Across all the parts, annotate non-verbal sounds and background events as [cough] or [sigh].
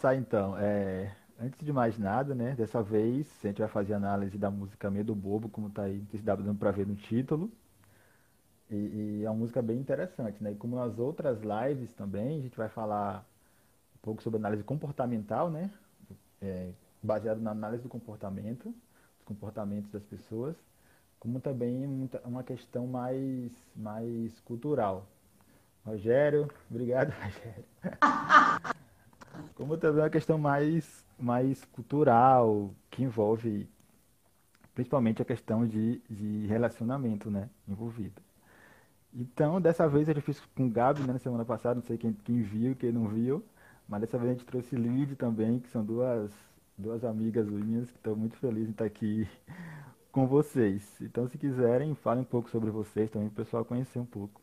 começar então. É, antes de mais nada, né? Dessa vez a gente vai fazer análise da música Medo Bobo, como tá aí, que dá dando pra ver no título. E, e, é uma música bem interessante, né? E como nas outras lives também, a gente vai falar um pouco sobre análise comportamental, né? É, baseado na análise do comportamento, dos comportamentos das pessoas, como também uma questão mais, mais cultural. Rogério, obrigado, [laughs] Rogério. Como também uma questão mais, mais cultural, que envolve principalmente a questão de, de relacionamento, né? Envolvida. Então, dessa vez eu fiz com o Gabi, né, na semana passada, não sei quem, quem viu, quem não viu, mas dessa vez a gente trouxe Lid também, que são duas, duas amigas minhas que estou muito feliz em estar aqui [laughs] com vocês. Então, se quiserem, falem um pouco sobre vocês também, para o pessoal conhecer um pouco.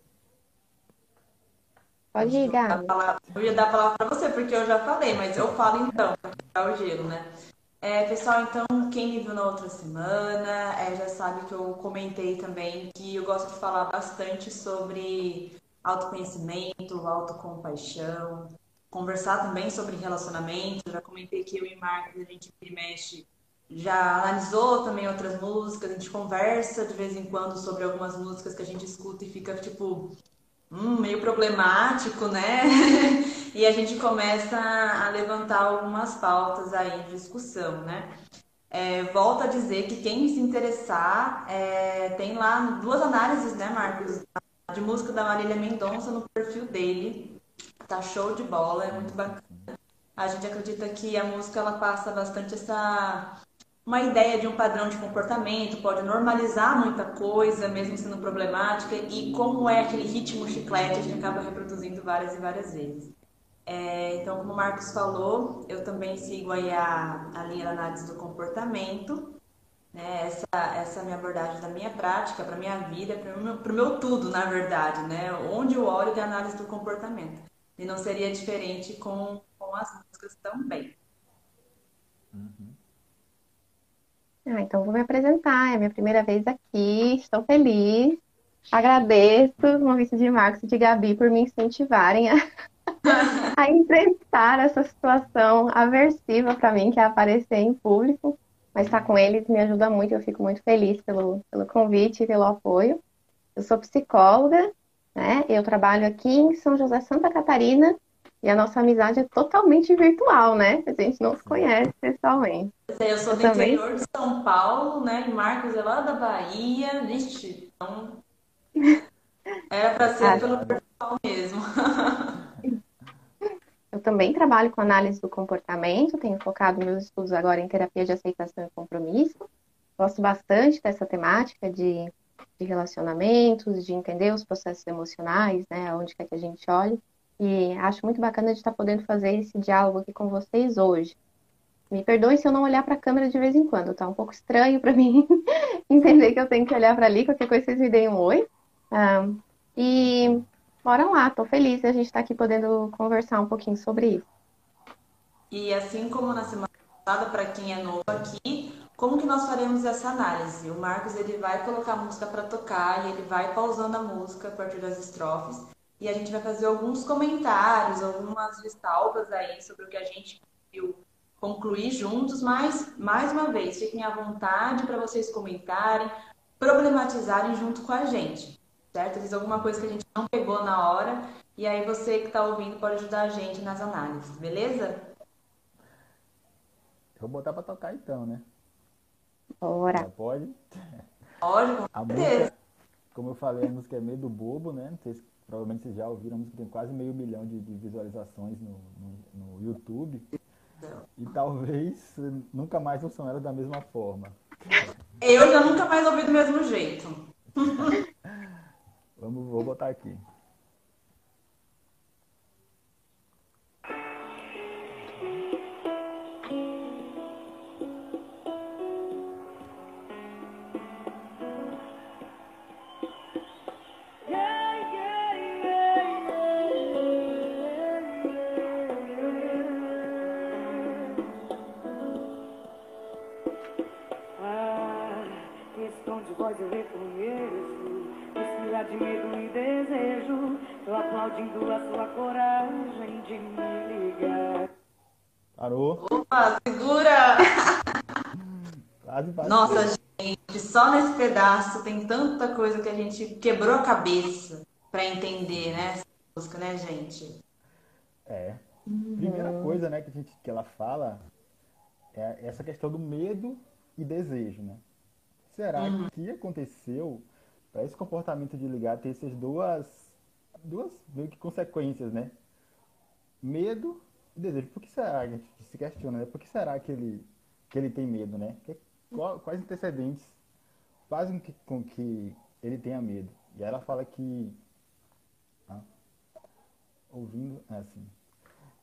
Pode ir, Gabi. Eu ia dar a palavra para você, porque eu já falei, mas eu falo então, para quebrar o gelo, né? É, pessoal, então, quem me viu na outra semana é, já sabe que eu comentei também que eu gosto de falar bastante sobre autoconhecimento, autocompaixão, conversar também sobre relacionamento. Já comentei que eu e Marcos, a gente mexe, já analisou também outras músicas, a gente conversa de vez em quando sobre algumas músicas que a gente escuta e fica tipo, hum, meio problemático, né? [laughs] e a gente começa a levantar algumas pautas aí de discussão, né? É, volto a dizer que quem se interessar, é, tem lá duas análises, né, Marcos? De música da Marília Mendonça no perfil dele. Tá show de bola, é muito bacana. A gente acredita que a música ela passa bastante essa uma ideia de um padrão de comportamento, pode normalizar muita coisa, mesmo sendo problemática, e como é aquele ritmo chiclete, a gente acaba reproduzindo várias e várias vezes. É, então, como o Marcos falou, eu também sigo aí a, a linha da análise do comportamento, né? essa, essa é a minha abordagem da minha prática, para minha vida, para o meu, meu tudo, na verdade, né? onde eu olho é a análise do comportamento. E não seria diferente com, com as músicas também. Ah, então vou me apresentar, é minha primeira vez aqui, estou feliz. Agradeço o convite de Marcos e de Gabi por me incentivarem a, [laughs] a enfrentar essa situação aversiva para mim, que é aparecer em público. Mas estar com eles me ajuda muito, eu fico muito feliz pelo, pelo convite e pelo apoio. Eu sou psicóloga, né? Eu trabalho aqui em São José, Santa Catarina, e a nossa amizade é totalmente virtual, né? A gente não se conhece pessoalmente. Eu sou do eu interior também... de São Paulo, né? E Marcos é lá da Bahia. Vixe, então. [laughs] Era para ser ah, pelo virtual mesmo. [laughs] Eu também trabalho com análise do comportamento, tenho focado meus estudos agora em terapia de aceitação e compromisso. Gosto bastante dessa temática de, de relacionamentos, de entender os processos emocionais, né? Onde quer que a gente olhe. E acho muito bacana de estar podendo fazer esse diálogo aqui com vocês hoje. Me perdoe se eu não olhar para a câmera de vez em quando, tá um pouco estranho para [laughs] mim entender que eu tenho que olhar para ali, qualquer coisa vocês me deem um oi. Ah, e bora lá, tô feliz de a gente estar tá aqui podendo conversar um pouquinho sobre isso. E assim como na semana passada, para quem é novo aqui, como que nós faremos essa análise? O Marcos ele vai colocar a música para tocar e ele vai pausando a música a partir das estrofes e a gente vai fazer alguns comentários, algumas ressalvas aí sobre o que a gente viu concluir juntos, mas mais uma vez, fiquem à vontade para vocês comentarem, problematizarem junto com a gente, certo? Diz alguma coisa que a gente não pegou na hora e aí você que está ouvindo pode ajudar a gente nas análises, beleza? Vou botar para tocar então, né? Bora. Já pode? Pode, com a música, como eu falei, a música é meio do bobo, né? Não sei se Provavelmente vocês já ouviram, a música tem quase meio milhão de, de visualizações no, no, no, YouTube. E talvez nunca mais ouçam ela da mesma forma. Eu já nunca mais ouvi do mesmo jeito. [laughs] Vamos, vou botar aqui. Voz eu reconheço Mistura de medo e desejo Eu aplaudindo a sua coragem de me ligar Parou? Opa, segura! [laughs] Quase parou. Nossa, gente, só nesse pedaço tem tanta coisa que a gente quebrou a cabeça pra entender, né? Essa música, né, gente? É. Primeira coisa, né, que, a gente, que ela fala é essa questão do medo e desejo, né? Será que aconteceu para esse comportamento de ligar ter essas duas, duas meio que consequências, né? Medo e desejo. Por que será? A gente se questiona, né? Por que será que ele, que ele tem medo, né? Quais antecedentes fazem com que ele tenha medo? E ela fala que ah, ouvindo, é assim.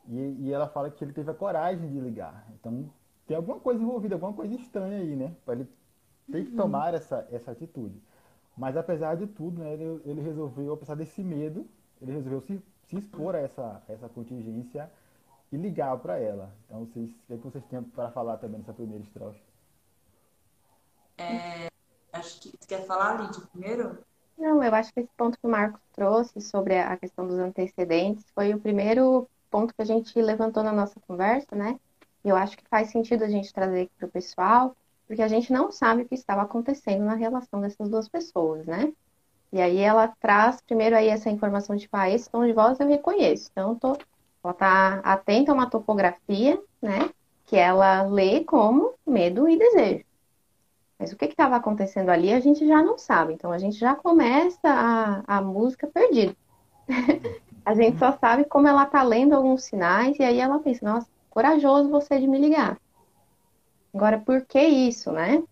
E, e ela fala que ele teve a coragem de ligar. Então, tem alguma coisa envolvida, alguma coisa estranha aí, né? Para ele ter que tomar essa, essa atitude. Mas, apesar de tudo, né, ele, ele resolveu, apesar desse medo, ele resolveu se, se expor a essa, essa contingência e ligar para ela. Então, vocês, o que é que vocês têm para falar também nessa primeira estrofe? Acho que você quer falar, Lídia, primeiro? Não, eu acho que esse ponto que o Marcos trouxe sobre a questão dos antecedentes foi o primeiro ponto que a gente levantou na nossa conversa, né? E eu acho que faz sentido a gente trazer aqui para o pessoal, porque a gente não sabe o que estava acontecendo na relação dessas duas pessoas, né? E aí ela traz primeiro aí essa informação, tipo, ah, esse tom de voz eu reconheço. Então, eu tô, ela tá atenta a uma topografia, né? Que ela lê como medo e desejo. Mas o que estava acontecendo ali a gente já não sabe. Então a gente já começa a, a música perdida. [laughs] A gente só sabe como ela tá lendo alguns sinais e aí ela pensa, nossa, corajoso você de me ligar. Agora, por que isso, né?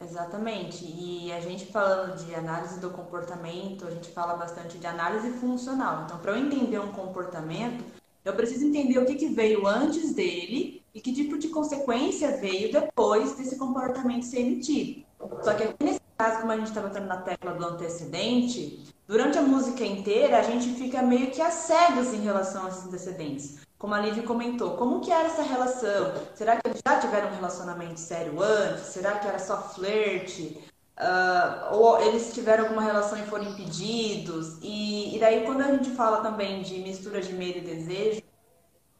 Exatamente. E a gente falando de análise do comportamento, a gente fala bastante de análise funcional. Então, para eu entender um comportamento, eu preciso entender o que que veio antes dele e que tipo de consequência veio depois desse comportamento ser emitido. Só que nesse caso, como a gente está batendo na tecla do antecedente, durante a música inteira a gente fica meio que a cegas em relação a esses antecedentes. Como a Lívia comentou, como que era essa relação? Será que eles já tiveram um relacionamento sério antes? Será que era só flerte? Ah, ou eles tiveram alguma relação e foram impedidos? E, e daí quando a gente fala também de mistura de medo e desejo,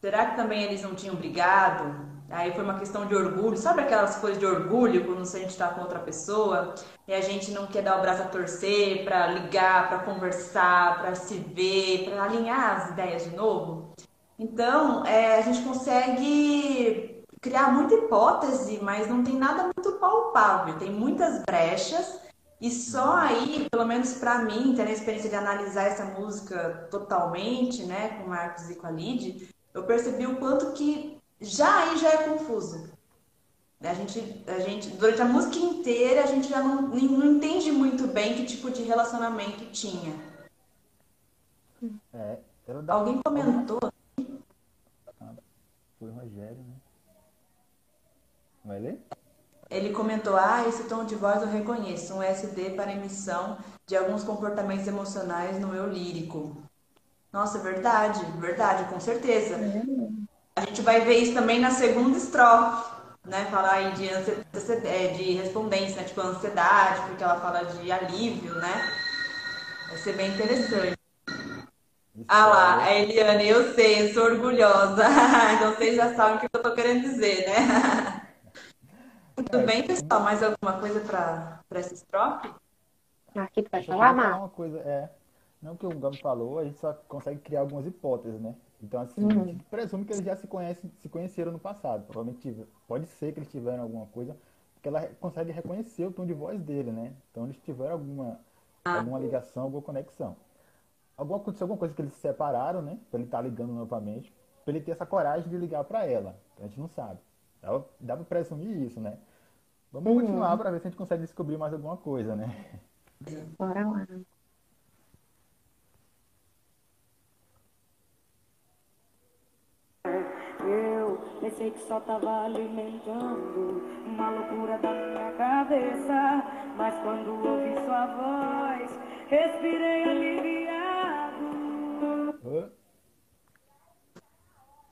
será que também eles não tinham brigado? Aí foi uma questão de orgulho, sabe aquelas coisas de orgulho quando a gente está com outra pessoa e a gente não quer dar o braço a torcer para ligar, para conversar, para se ver, para alinhar as ideias de novo? Então, é, a gente consegue criar muita hipótese, mas não tem nada muito palpável, tem muitas brechas. E só aí, pelo menos para mim, tendo a experiência de analisar essa música totalmente, né, com o Marcos e com a Lid, eu percebi o quanto que já aí já é confuso. A gente, a gente, durante a música inteira, a gente já não, não entende muito bem que tipo de relacionamento tinha. É, Alguém comentou Foi o Rogério, né? Vai ler? Ele comentou: Ah, esse tom de voz eu reconheço, um SD para emissão de alguns comportamentos emocionais no eu lírico. Nossa, verdade, verdade, com certeza. A gente vai ver isso também na segunda estrofe, né? Falar aí de, é, de respondência, né? Tipo, ansiedade, porque ela fala de alívio, né? Vai ser bem interessante. Ah lá, é- a Eliane, eu sei, eu sou orgulhosa. [laughs] Então vocês já sabem o que eu tô querendo dizer, né? [laughs] Muito É, bem, pessoal. Mais alguma coisa para para essa estrofe? Aqui tu vai falar, Mar? uma coisa, é, não que o Gabi falou, a gente só consegue criar algumas hipóteses, né? Então, assim, Uhum. a gente presume que eles já se conhecem, se conheceram no passado. Provavelmente pode ser que eles tiveram alguma coisa, porque ela consegue reconhecer o tom de voz dele, né? Então, eles tiveram alguma, alguma ligação, alguma conexão. Alguma, aconteceu alguma coisa que eles se separaram, né? Pra ele estar ligando novamente, pra ele ter essa coragem de ligar pra ela. A gente não sabe. Dá, dá pra presumir isso, né? Vamos Uhum. continuar pra ver se a gente consegue descobrir mais alguma coisa, né? Bora lá. Eu pensei que só tava alimentando uma loucura da minha cabeça. Mas quando ouvi sua voz, respirei aliviado. Hã?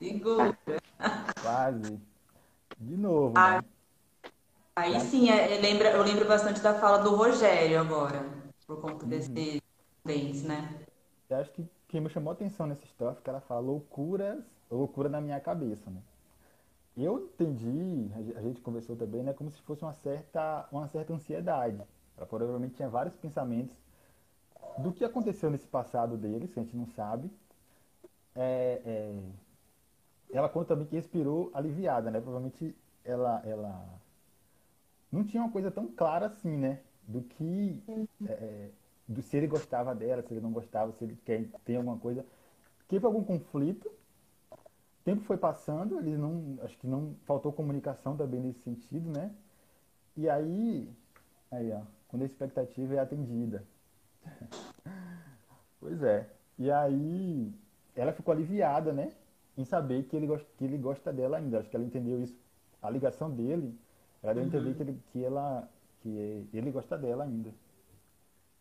Segura. Quase. De novo, Ah, né? Aí sim, é, é, lembra, eu lembro bastante da fala do Rogério agora, por conta Uhum. desses dentes, né? Eu acho que que me chamou a atenção nessa história é que ela fala loucuras, loucura na minha cabeça, né? Eu entendi, a gente conversou também, né, como se fosse uma certa, uma certa ansiedade. Ela provavelmente tinha vários pensamentos do que aconteceu nesse passado deles, que a gente não sabe. É, é, ela conta também que respirou aliviada, né? Provavelmente ela, ela não tinha uma coisa tão clara assim, né? Do que é, é do, se ele gostava dela, se ele não gostava, se ele quer, tem alguma coisa. Teve algum conflito. O tempo foi passando, ele não, acho que não faltou comunicação também nesse sentido, né? E aí, aí ó, quando a expectativa é atendida. [laughs] pois é. E aí, ela ficou aliviada, né? Em saber que ele, gosta, que ele gosta dela ainda. Acho que ela entendeu isso. A ligação dele, ela deu a entender uhum. que, ele, que, ela, que ele gosta dela ainda.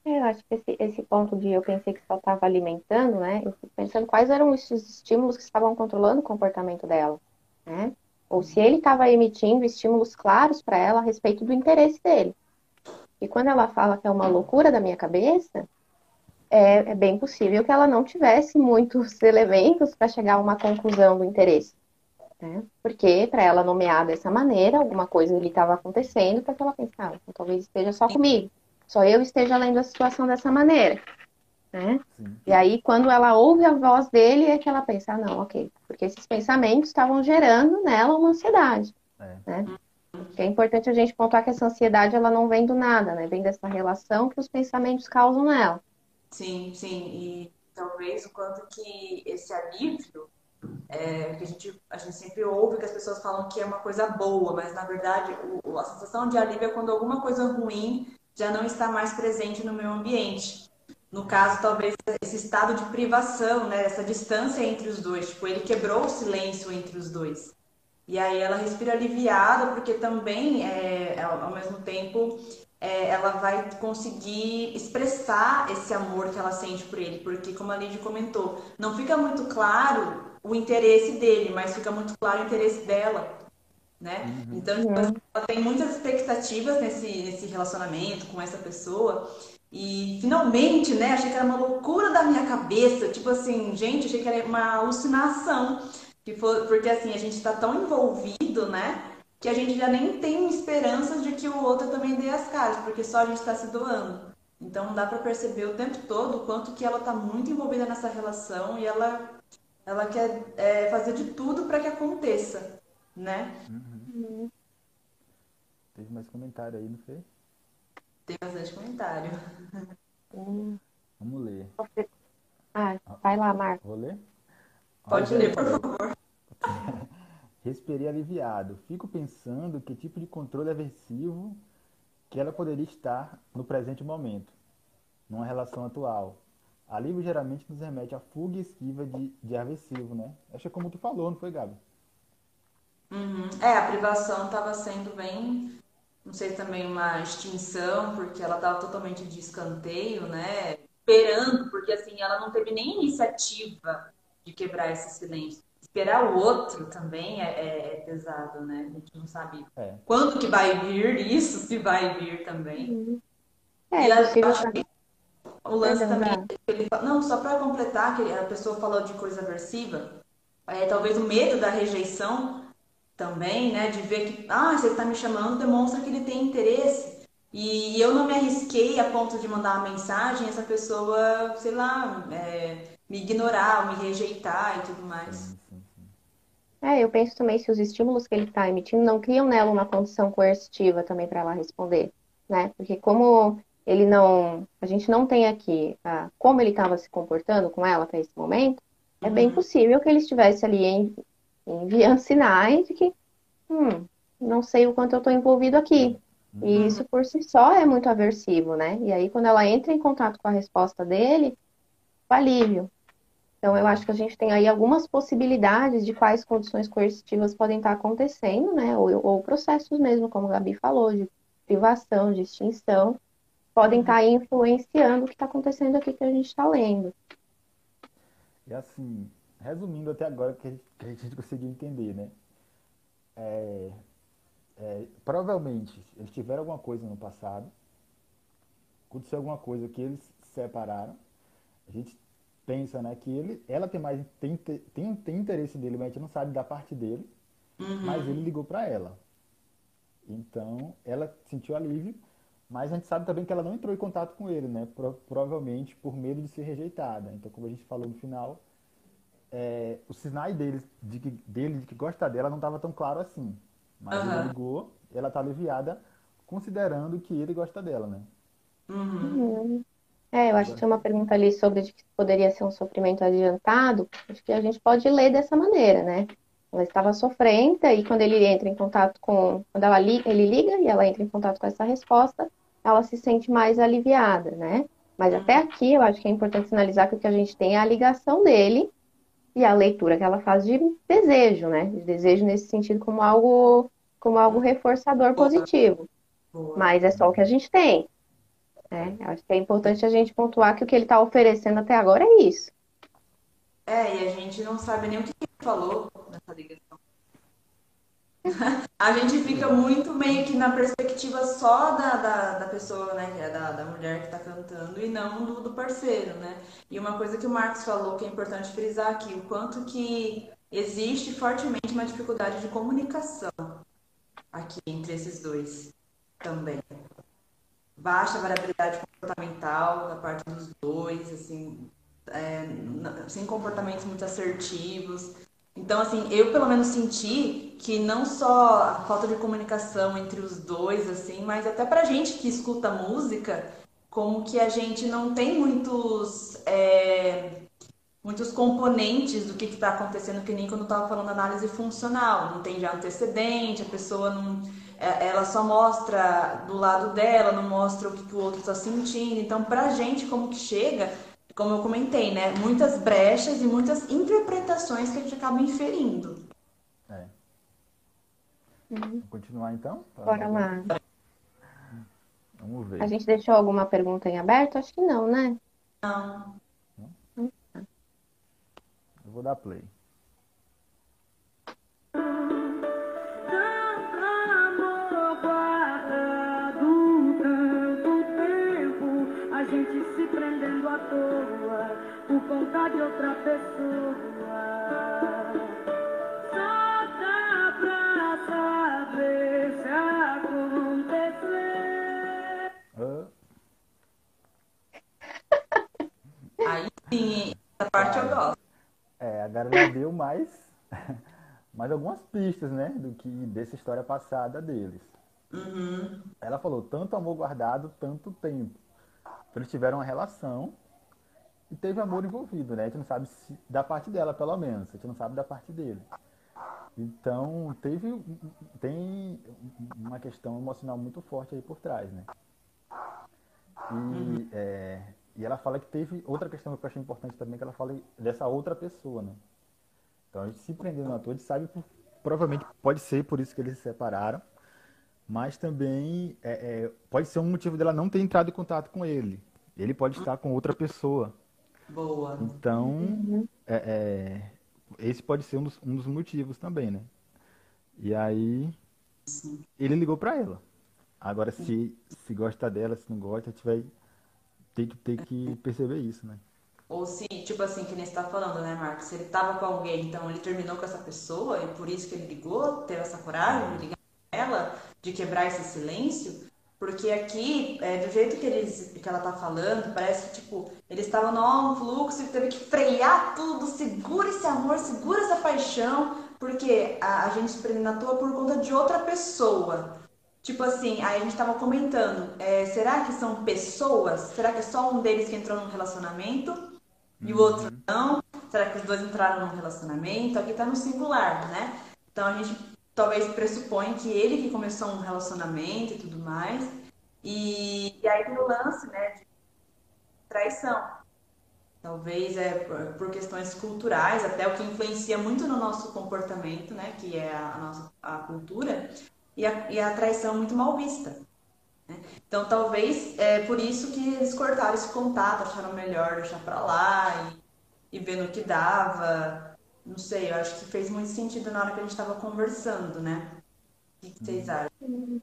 É, eu acho que esse, esse ponto de eu pensei que só estava alimentando, né? Eu fico pensando quais eram esses estímulos que estavam controlando o comportamento dela, né? Ou se ele estava emitindo estímulos claros para ela a respeito do interesse dele. E quando ela fala que é uma loucura da minha cabeça, é, é bem possível que ela não tivesse muitos [laughs] elementos para chegar a uma conclusão do interesse. Né? Porque para ela nomear dessa maneira, alguma coisa ali estava acontecendo para que ela pensasse, ah, talvez esteja só comigo só eu esteja lendo a situação dessa maneira. Né? E aí, quando ela ouve a voz dele, é que ela pensa, ah, não, ok, porque esses pensamentos estavam gerando nela uma ansiedade. É. Né? Que é importante a gente pontuar que essa ansiedade ela não vem do nada, né? Vem dessa relação que os pensamentos causam nela. Sim, sim. E talvez o quanto que esse alívio, é, que a gente, a gente sempre ouve que as pessoas falam que é uma coisa boa, mas na verdade o, a sensação de alívio é quando alguma coisa ruim já não está mais presente no meu ambiente. No caso, talvez esse estado de privação, né, essa distância entre os dois, tipo, ele quebrou o silêncio entre os dois. E aí ela respira aliviada, porque também, é, ao mesmo tempo, é, ela vai conseguir expressar esse amor que ela sente por ele, porque, como a Lidy comentou, não fica muito claro o interesse dele, mas fica muito claro o interesse dela né? Uhum. Então, tipo, uhum. ela tem muitas expectativas nesse, nesse relacionamento com essa pessoa. E finalmente, né? Achei que era uma loucura da minha cabeça. Tipo assim, gente, achei que era uma alucinação. Porque assim, a gente está tão envolvido, né? Que a gente já nem tem esperanças de que o outro também dê as caras, porque só a gente está se doando. Então dá para perceber o tempo todo o quanto que ela está muito envolvida nessa relação e ela, ela quer é, fazer de tudo para que aconteça né? Uhum. Teve mais comentário aí, não foi? Tem bastante comentário. Hum. Vamos ler. Ah, vai lá, Marco. Vou ler? Pode Olha, ler, por favor. [laughs] Respirei aliviado. Fico pensando que tipo de controle aversivo que ela poderia estar no presente momento, numa relação atual. Alívio geralmente nos remete à fuga e esquiva de, de aversivo, né? Acho que é como tu falou, não foi, Gabi? Uhum. É, a privação estava sendo bem, não sei também uma extinção, porque ela estava totalmente de escanteio, né? Esperando, porque assim, ela não teve nem iniciativa de quebrar esse silêncio. Esperar o outro também é, é, é pesado, né? A gente não sabe é. quando que vai vir isso, se vai vir também. Uhum. É, e a, que o lance também, ele, não, só para completar, que a pessoa falou de coisa aversiva, é, talvez o medo da rejeição também, né? De ver que, ah, você está me chamando, demonstra que ele tem interesse. E eu não me arrisquei a ponto de mandar uma mensagem, essa pessoa, sei lá, é, me ignorar, me rejeitar e tudo mais. É, eu penso também se os estímulos que ele está emitindo não criam nela uma condição coercitiva também para ela responder, né? Porque como ele não, a gente não tem aqui ah, como ele estava se comportando com ela até esse momento, é bem uhum. possível que ele estivesse ali enviando [laughs] sinais de que, hum, não sei o quanto eu estou envolvido aqui. E uhum. isso por si só é muito aversivo, né? E aí, quando ela entra em contato com a resposta dele, o alívio. Então, eu acho que a gente tem aí algumas possibilidades de quais condições coercitivas podem estar acontecendo, né? Ou, ou processos mesmo, como a Gabi falou, de privação, de extinção, podem estar influenciando o que está acontecendo aqui que a gente está lendo. E assim, resumindo até agora gente, que a gente [laughs] conseguiu entender, né? É, é, provavelmente eles tiveram alguma coisa no passado, aconteceu alguma coisa que eles se separaram. A gente pensa, né, que ele, ela tem mais tem, tem, tem interesse dele, mas a gente não sabe da parte dele, uhum. mas ele ligou para ela. Então, ela sentiu alívio, mas a gente sabe também que ela não entrou em contato com ele, né? Pro, provavelmente por medo de ser rejeitada. Então, como a gente falou no final, é, os sinais dele de que, dele de que gosta dela não estava tão claro assim. Mas uhum. ele ligou, ela está aliviada, considerando que ele gosta dela, né? Uhum. É, eu acho que tinha uma pergunta ali sobre de que poderia ser um sofrimento adiantado. Acho que a gente pode ler dessa maneira, né? Ela estava sofrendo e quando ele entra em contato com, quando ela li, ele liga e ela entra em contato com essa resposta, ela se sente mais aliviada, né? Mas até aqui eu acho que é importante sinalizar que o que a gente tem é a ligação dele e a leitura que ela faz de desejo, né? De desejo nesse sentido como algo como algo reforçador positivo. Mas é só o que a gente tem. Né? Acho que é importante a gente pontuar que o que ele está oferecendo até agora é isso. É, e a gente não sabe nem o que ele falou nessa ligação. a gente fica muito meio que na perspectiva só da, da, da pessoa, né? Que é da, da mulher que está cantando e não do, do parceiro, né? E uma coisa que o Marcos falou que é importante frisar aqui, o quanto que existe fortemente uma dificuldade de comunicação aqui entre esses dois também baixa variabilidade comportamental da parte dos dois, assim, é, sem comportamentos muito assertivos. Então, assim, eu pelo menos senti que não só a falta de comunicação entre os dois, assim, mas até pra gente que escuta música, como que a gente não tem muitos. É, muitos componentes do que está acontecendo, que nem quando eu estava falando análise funcional. Não tem já antecedente, a pessoa não ela só mostra do lado dela, não mostra o que, o outro está sentindo. Então, pra gente, como que chega, como eu comentei, né? Muitas brechas e muitas interpretações que a gente acaba inferindo. É. Uhum. Vamos continuar então? Bora lá. Vamos ver. A gente deixou alguma pergunta em aberto? Acho que não, né? Não. Eu vou dar play. Toa por conta de outra pessoa. Só dá pra saber se acontecer. Aí sim, essa parte eu gosto. É, a Garota deu mais, [laughs] mais algumas pistas, né, do que dessa história passada deles. Uhum. Ela falou tanto amor guardado, tanto tempo. Então, eles tiveram uma relação e teve amor envolvido, né? A gente não sabe se, da parte dela, pelo menos. A gente não sabe da parte dele. Então, teve, tem uma questão emocional muito forte aí por trás, né? E, uhum. é, e ela fala que teve outra questão que eu achei importante também, que ela fala dessa outra pessoa, né? Então, a gente se prendeu na ator, a gente sabe, provavelmente pode ser por isso que eles se separaram, mas também é, é, pode ser um motivo dela não ter entrado em contato com ele. Ele pode estar com outra pessoa. Boa. Então, uhum. é, é, esse pode ser um dos, um dos, motivos também, né? E aí, Sim. ele ligou para ela. Agora, se, se gosta dela, se não gosta, a gente vai ter que, ter que perceber isso, né? Ou se, tipo assim, que nem você tá falando, né, Marcos? Se ele tava com alguém, então ele terminou com essa pessoa e por isso que ele ligou, teve essa coragem de ligar pra ela, de quebrar esse silêncio, porque aqui, é, do jeito que, eles, que ela tá falando, parece que, tipo, eles estavam num fluxo e teve que frear tudo, segura esse amor, segura essa paixão, porque a, a gente se prende na toa por conta de outra pessoa. Tipo assim, aí a gente tava comentando, é, será que são pessoas? Será que é só um deles que entrou num relacionamento e o outro uhum. não? Será que os dois entraram num relacionamento? Aqui tá no singular, né? Então a gente talvez pressupõe que ele que começou um relacionamento e tudo mais. E, e aí tem o lance, né, de traição. Talvez é por questões culturais, até o que influencia muito no nosso comportamento, né, que é a, nossa a cultura, e a, e a traição muito mal vista. Né? Então, talvez é por isso que eles cortaram esse contato, acharam melhor deixar para lá e, e ver no que dava. Não sei, eu acho que fez muito sentido na hora que a gente estava conversando, né? O que, vocês uhum. acham?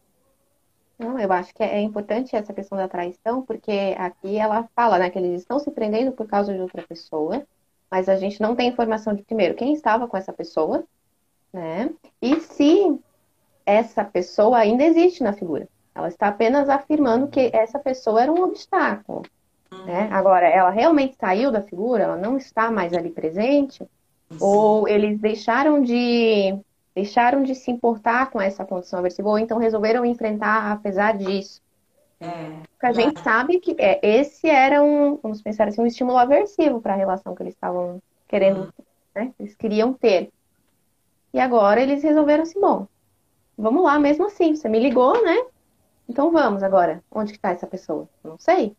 Não, eu acho que é importante essa questão da traição, porque aqui ela fala, né, que eles estão se prendendo por causa de outra pessoa, mas a gente não tem informação de primeiro quem estava com essa pessoa, né? E se essa pessoa ainda existe na figura. Ela está apenas afirmando que essa pessoa era um obstáculo. Né? Agora, ela realmente saiu da figura, ela não está mais ali presente, ou eles deixaram de deixaram de se importar com essa condição aversiva, ou então resolveram enfrentar apesar disso. É, Porque a gente sabe que é, esse era um, vamos pensar assim, um estímulo aversivo para a relação que eles estavam querendo, uhum. né? Eles queriam ter. E agora eles resolveram assim, bom, vamos lá mesmo assim, você me ligou, né? Então vamos agora. Onde está essa pessoa? Não sei.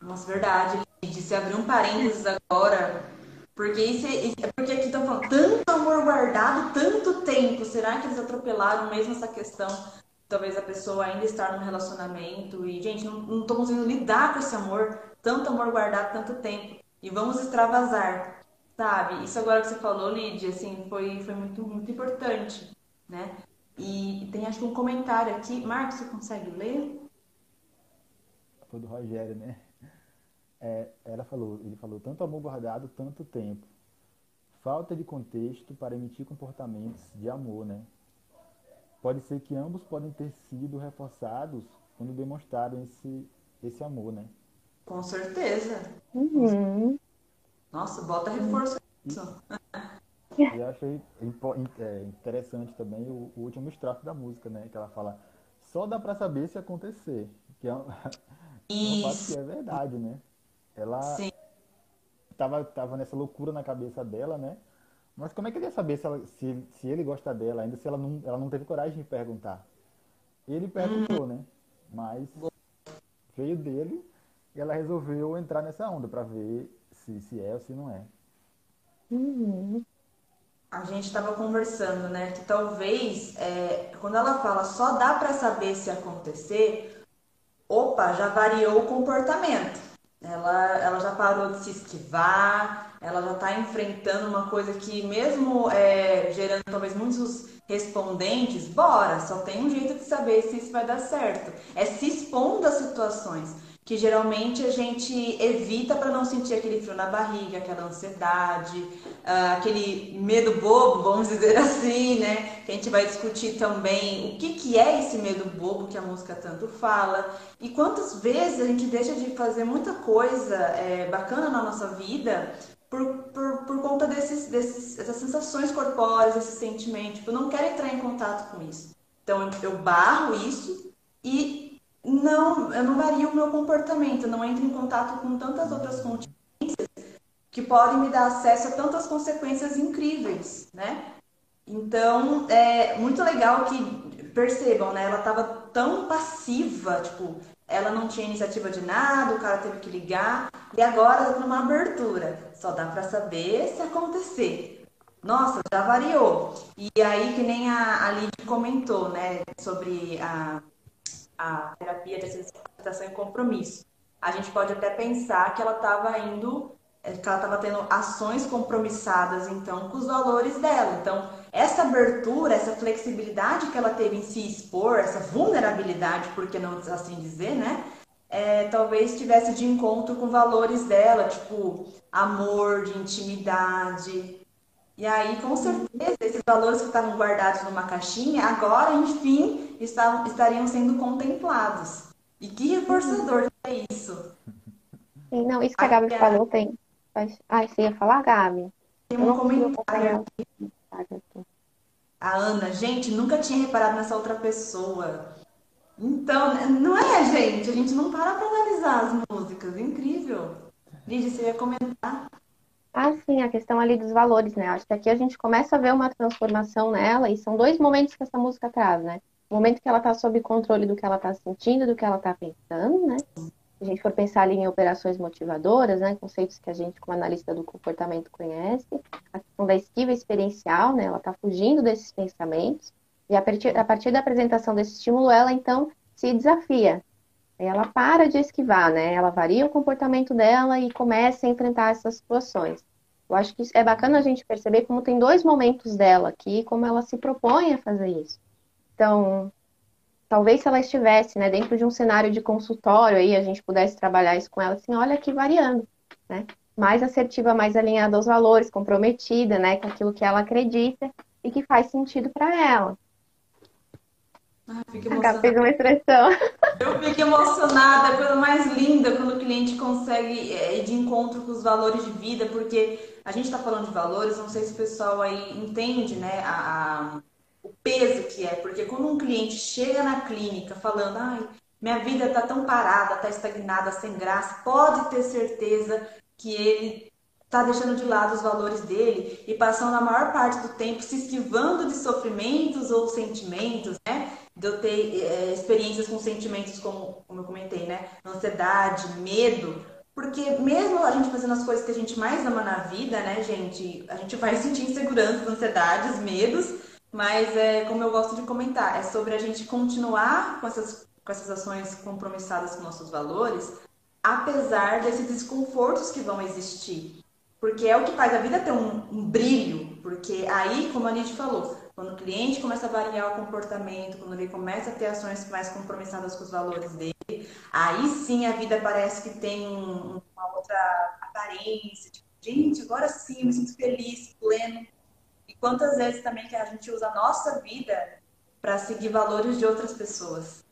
Nossa, verdade. Você abriu um parênteses agora. Porque isso é, é porque aqui estão falando tanto amor guardado, tanto tempo. Será que eles atropelaram mesmo essa questão? Talvez a pessoa ainda estar num relacionamento e, gente, não, não tô conseguindo lidar com esse amor, tanto amor guardado, tanto tempo. E vamos extravasar, sabe? Isso agora que você falou, Lídia, assim, foi, foi muito, muito importante, né? E tem acho que um comentário aqui. Marcos, você consegue ler? Foi do Rogério, né? É, ela falou, ele falou, tanto amor guardado, tanto tempo. Falta de contexto para emitir comportamentos de amor, né? Pode ser que ambos podem ter sido reforçados quando demonstraram esse, esse amor, né? Com certeza. Uhum. Nossa, bota reforço nisso. E eu achei é, interessante também o, o último estrofe da música, né? Que ela fala, só dá para saber se acontecer. Que é um, [laughs] um fato que é verdade, né? Ela Sim. Tava, tava nessa loucura na cabeça dela, né? Mas como é que ele ia saber se, ela, se, se ele gosta dela, ainda se ela não, ela não teve coragem de perguntar? Ele perguntou, né? Mas veio dele e ela resolveu entrar nessa onda para ver se, se é ou se não é. Uhum. A gente estava conversando, né? Que talvez, é, quando ela fala só dá para saber se acontecer, opa, já variou o comportamento. Ela, ela já parou de se esquivar, ela já está enfrentando uma coisa que, mesmo é, gerando talvez muitos respondentes, bora, só tem um jeito de saber se isso vai dar certo. É se expondo às situações que geralmente a gente evita para não sentir aquele frio na barriga, aquela ansiedade, uh, aquele medo bobo, vamos dizer [laughs] assim, né? Que a gente vai discutir também o que, que é esse medo bobo que a música tanto fala e quantas vezes a gente deixa de fazer muita coisa é, bacana na nossa vida por, por, por conta desses, desses, dessas sensações corpóreas, esses sentimentos. Tipo, eu não quero entrar em contato com isso. Então eu barro isso e não, eu não vario o meu comportamento, não entro em contato com tantas outras contingências que podem me dar acesso a tantas consequências incríveis, né? Então, é muito legal que percebam, né? Ela estava tão passiva, tipo, ela não tinha iniciativa de nada, o cara teve que ligar, e agora ela tá numa abertura. Só dá para saber se acontecer. Nossa, já variou. E aí, que nem a, a Lidy comentou, né, sobre a a terapia de aceitação e compromisso. A gente pode até pensar que ela estava indo, eh, que ela estava tendo ações compromissadas, então, com os valores dela. Então, essa abertura, essa flexibilidade que ela teve em se expor, essa vulnerabilidade, por que não assim dizer, né? É, talvez estivesse de encontro com valores dela, tipo amor, de intimidade, e aí, com certeza, esses valores que estavam guardados numa caixinha, agora, enfim, estavam, estariam sendo contemplados. E que reforçador é isso? Sim, não, isso que a Gabi falou tem. Ah, você ia falar, Gabi? Tem um comentário aqui. A Ana, gente, nunca tinha reparado nessa outra pessoa. Então, não é, gente? A gente não para pra analisar as músicas. Incrível. Lídia, você ia comentar? Ah, sim, a questão ali dos valores, né? Acho que aqui a gente começa a ver uma transformação nela, e são dois momentos que essa música traz, né? O momento que ela está sob controle do que ela está sentindo, do que ela está pensando, né? Se a gente for pensar ali em operações motivadoras, né? Conceitos que a gente, como analista do comportamento, conhece. A questão da esquiva experiencial, né? Ela está fugindo desses pensamentos. E a partir, a partir da apresentação desse estímulo, ela então se desafia. Ela para de esquivar, né? Ela varia o comportamento dela e começa a enfrentar essas situações. Eu acho que é bacana a gente perceber como tem dois momentos dela aqui, como ela se propõe a fazer isso. Então, talvez se ela estivesse, né, dentro de um cenário de consultório aí, a gente pudesse trabalhar isso com ela assim, olha aqui variando, né? Mais assertiva, mais alinhada aos valores, comprometida, né, com aquilo que ela acredita e que faz sentido para ela. Ah, Acaba fez uma expressão. Eu fico emocionada, é a coisa mais linda quando o cliente consegue é, ir de encontro com os valores de vida, porque a gente está falando de valores, não sei se o pessoal aí entende, né, a, a o peso que é, porque quando um cliente chega na clínica falando, ai, minha vida está tão parada, está estagnada, sem graça, pode ter certeza que ele está deixando de lado os valores dele e passando a maior parte do tempo se esquivando de sofrimentos ou sentimentos, né? De eu ter é, experiências com sentimentos como, como eu comentei, né? Ansiedade, medo. Porque mesmo a gente fazendo as coisas que a gente mais ama na vida, né, gente? A gente vai [laughs] sentir inseguranças, ansiedades, medos mas é como eu gosto de comentar, é sobre a gente continuar com essas, com essas ações compromissadas com nossos valores, apesar desses desconfortos que vão existir. Porque é o que faz a vida ter um, um brilho. Porque aí, como a gente falou, quando o cliente começa a variar o comportamento, quando ele começa a ter ações mais compromissadas com os valores dele, aí sim a vida parece que tem um, uma outra aparência. Tipo, gente, agora sim me sinto feliz, pleno. Quantas vezes também que a gente usa a nossa vida para seguir valores de outras pessoas?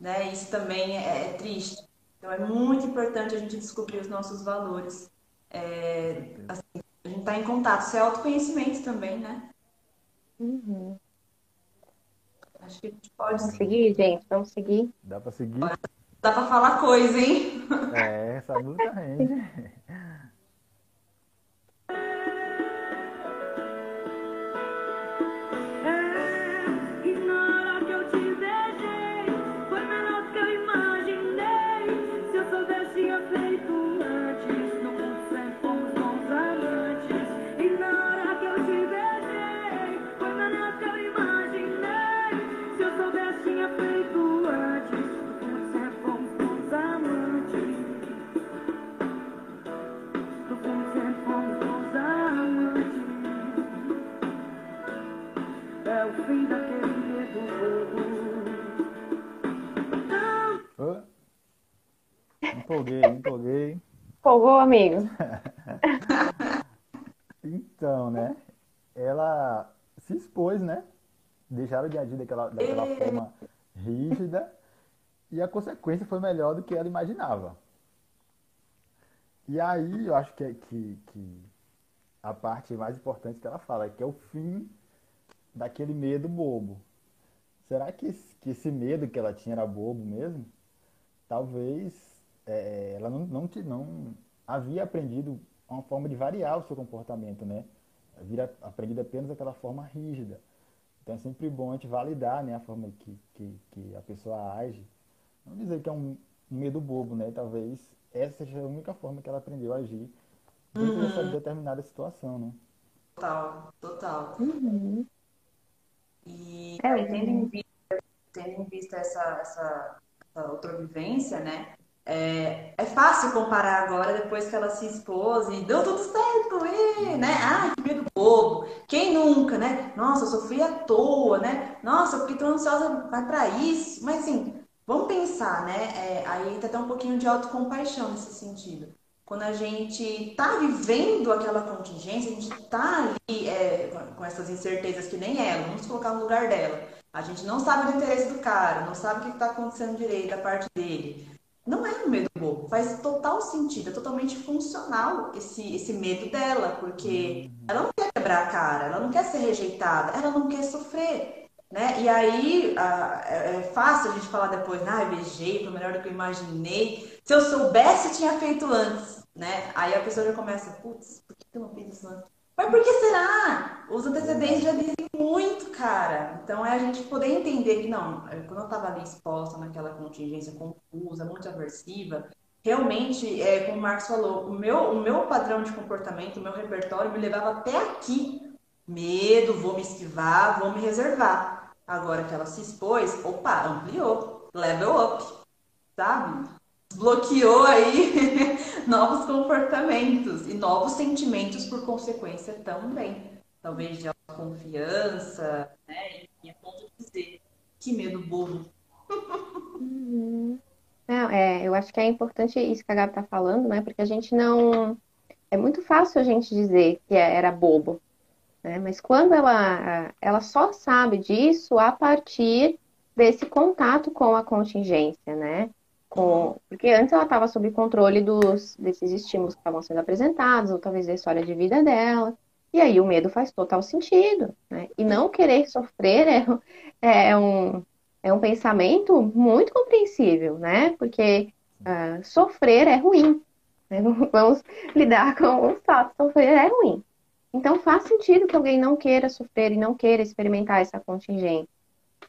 Né? Isso também é, é, triste. Então é muito importante a gente descobrir os nossos valores. É, assim, a gente está em contato. Isso é autoconhecimento também, né? Uhum. Acho que a gente pode. Vamos seguir, gente? Vamos seguir? Dá para seguir? Dá para falar coisa, hein? É, essa música rende. [laughs] Empolgou, amigo? [laughs] então, né? Ela se expôs, né? Deixaram de agir daquela, daquela forma rígida e a consequência foi melhor do que ela imaginava. E aí eu acho que, é, que, que a parte mais importante que ela fala, que é o fim daquele medo bobo. Será que esse, que esse medo que ela tinha era bobo mesmo? Talvez é, ela não, não, não havia aprendido uma forma de variar o seu comportamento, né? Havia aprendido apenas aquela forma rígida. Então é sempre bom a gente validar né, a forma que, que, que a pessoa age. Não dizer que é um, um medo bobo, né? Talvez essa seja a única forma que ela aprendeu a agir dentro uhum. dessa determinada situação, né? Total, total. Uhum. E é, tendo, em vista, tendo em vista essa, essa, essa outra vivência, né? É, é, fácil comparar agora, depois que ela se expôs e deu tudo certo, e, né? Ah, que medo bobo. Quem nunca, né? Nossa, eu sofri à toa, né? Nossa, fiquei tão ansiosa, vai pra isso. Mas assim, vamos pensar, né? É, aí tá até um pouquinho de autocompaixão nesse sentido. Quando a gente tá vivendo aquela contingência, a gente tá ali é, com essas incertezas que nem ela, vamos colocar no lugar dela. A gente não sabe do interesse do cara, não sabe o que está acontecendo direito da parte dele não é um medo bobo, faz total sentido, é totalmente funcional esse, esse medo dela, porque uhum. ela não quer quebrar a cara, ela não quer ser rejeitada, ela não quer sofrer, né? E aí a, é, é fácil a gente falar depois, ah, beijei, foi melhor do que eu imaginei. Se eu soubesse, tinha feito antes, né? Aí a pessoa já começa, putz, por que eu não fiz isso antes? Mas por que será? Os antecedentes já dizem muito, cara. Então é a gente poder entender que não, é, quando eu estava ali exposta naquela contingência confusa, muito aversiva, realmente, é, como o Marcos falou, o meu, o meu padrão de comportamento, o meu repertório me levava até aqui. Medo, vou me esquivar, vou me reservar. Agora que ela se expôs, opa, ampliou, level up, sabe? Bloqueou aí [laughs] novos comportamentos e novos sentimentos por consequência também. Talvez de autoconfiança, né? E a ponto de dizer Que medo bobo. Uhum. Não, é, eu acho que é importante isso que a Gabi está falando, né? Porque a gente não. É muito fácil a gente dizer que é, era bobo, né? Mas quando ela, ela só sabe disso a partir desse contato com a contingência, né? Com... Porque antes ela estava sob controle dos, desses estímulos que estavam sendo apresentados, ou talvez da história de vida dela. E aí o medo faz total sentido, né? E não querer sofrer é, [laughs] é um, é um pensamento muito compreensível, né? Porque uh, sofrer é ruim. Né? [laughs] Vamos lidar com os fatos. Sofrer é ruim. Então faz sentido que alguém não queira sofrer e não queira experimentar essa contingência,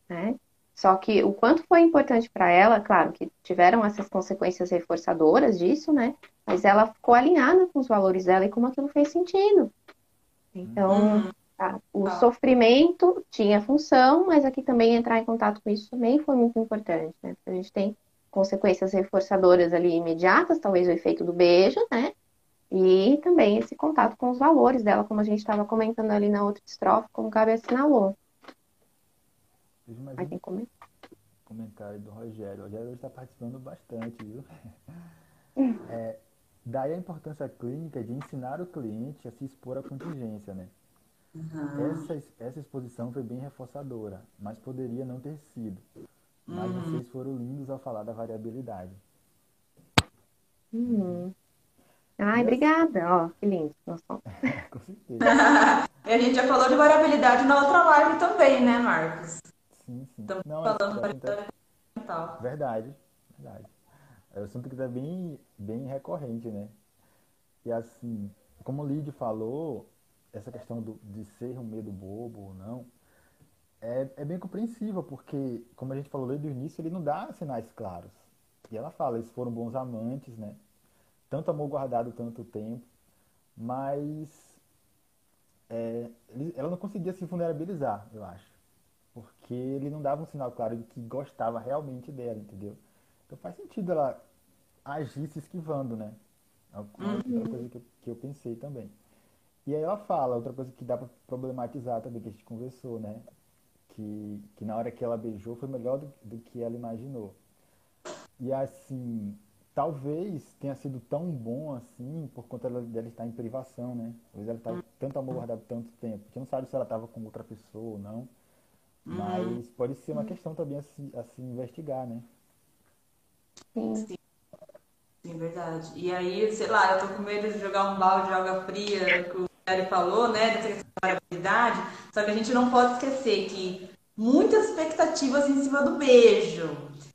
né? Só que o quanto foi importante para ela, claro que tiveram essas consequências reforçadoras disso, né? Mas ela ficou alinhada com os valores dela e como aquilo fez sentido. Então, uhum. tá, o sofrimento tinha função, mas aqui também entrar em contato com isso também foi muito importante, né? Porque a gente tem consequências reforçadoras ali imediatas, talvez o efeito do beijo, né? E também esse contato com os valores dela, como a gente estava comentando ali na outra estrofe, como o Gabi assinalou. Teve mais Aí um tem comentário do Rogério. O Rogério está participando bastante, viu? [laughs] É, daí a importância clínica de ensinar o cliente a se expor à contingência, né? Uhum. Essa, essa exposição foi bem reforçadora, mas poderia não ter sido. Mas uhum. vocês foram lindos ao falar da variabilidade. Uhum. Ai, obrigada. Ó, que lindo. [laughs] Com certeza. [laughs] e a gente já falou de variabilidade na outra live também, né, Marcos? Sim, sim. Estamos Não, falando é, é, mental. Verdade, verdade. É um assunto que é bem, bem recorrente, né? E assim, como o Lid falou, essa questão do, de ser um medo bobo ou não, é, é bem compreensível, porque, como a gente falou desde o início, ele não dá sinais claros. E ela fala, eles foram bons amantes, né? Tanto amor guardado tanto tempo, mas é, ela não conseguia se vulnerabilizar, eu acho porque ele não dava um sinal claro de que gostava realmente dela, entendeu? Então faz sentido ela agir se esquivando, né? É uhum. outra coisa que eu, que eu pensei também. E aí ela fala, outra coisa que dá para problematizar também, que a gente conversou, né? Que, que na hora que ela beijou foi melhor do, do que ela imaginou. E assim, talvez tenha sido tão bom assim por conta dela estar em privação, né? Talvez ela estava tanto amor guardado tanto tempo, que não sabe se ela estava com outra pessoa ou não. Mas uhum. pode ser uma questão também a se, a se investigar, né? Sim. Sim. Sim, verdade. E aí, sei lá, eu tô com medo de jogar um balde de água fria, que o Eric falou, né, dessa questão da variabilidade. Só que a gente não pode esquecer que muitas expectativas em cima do beijo.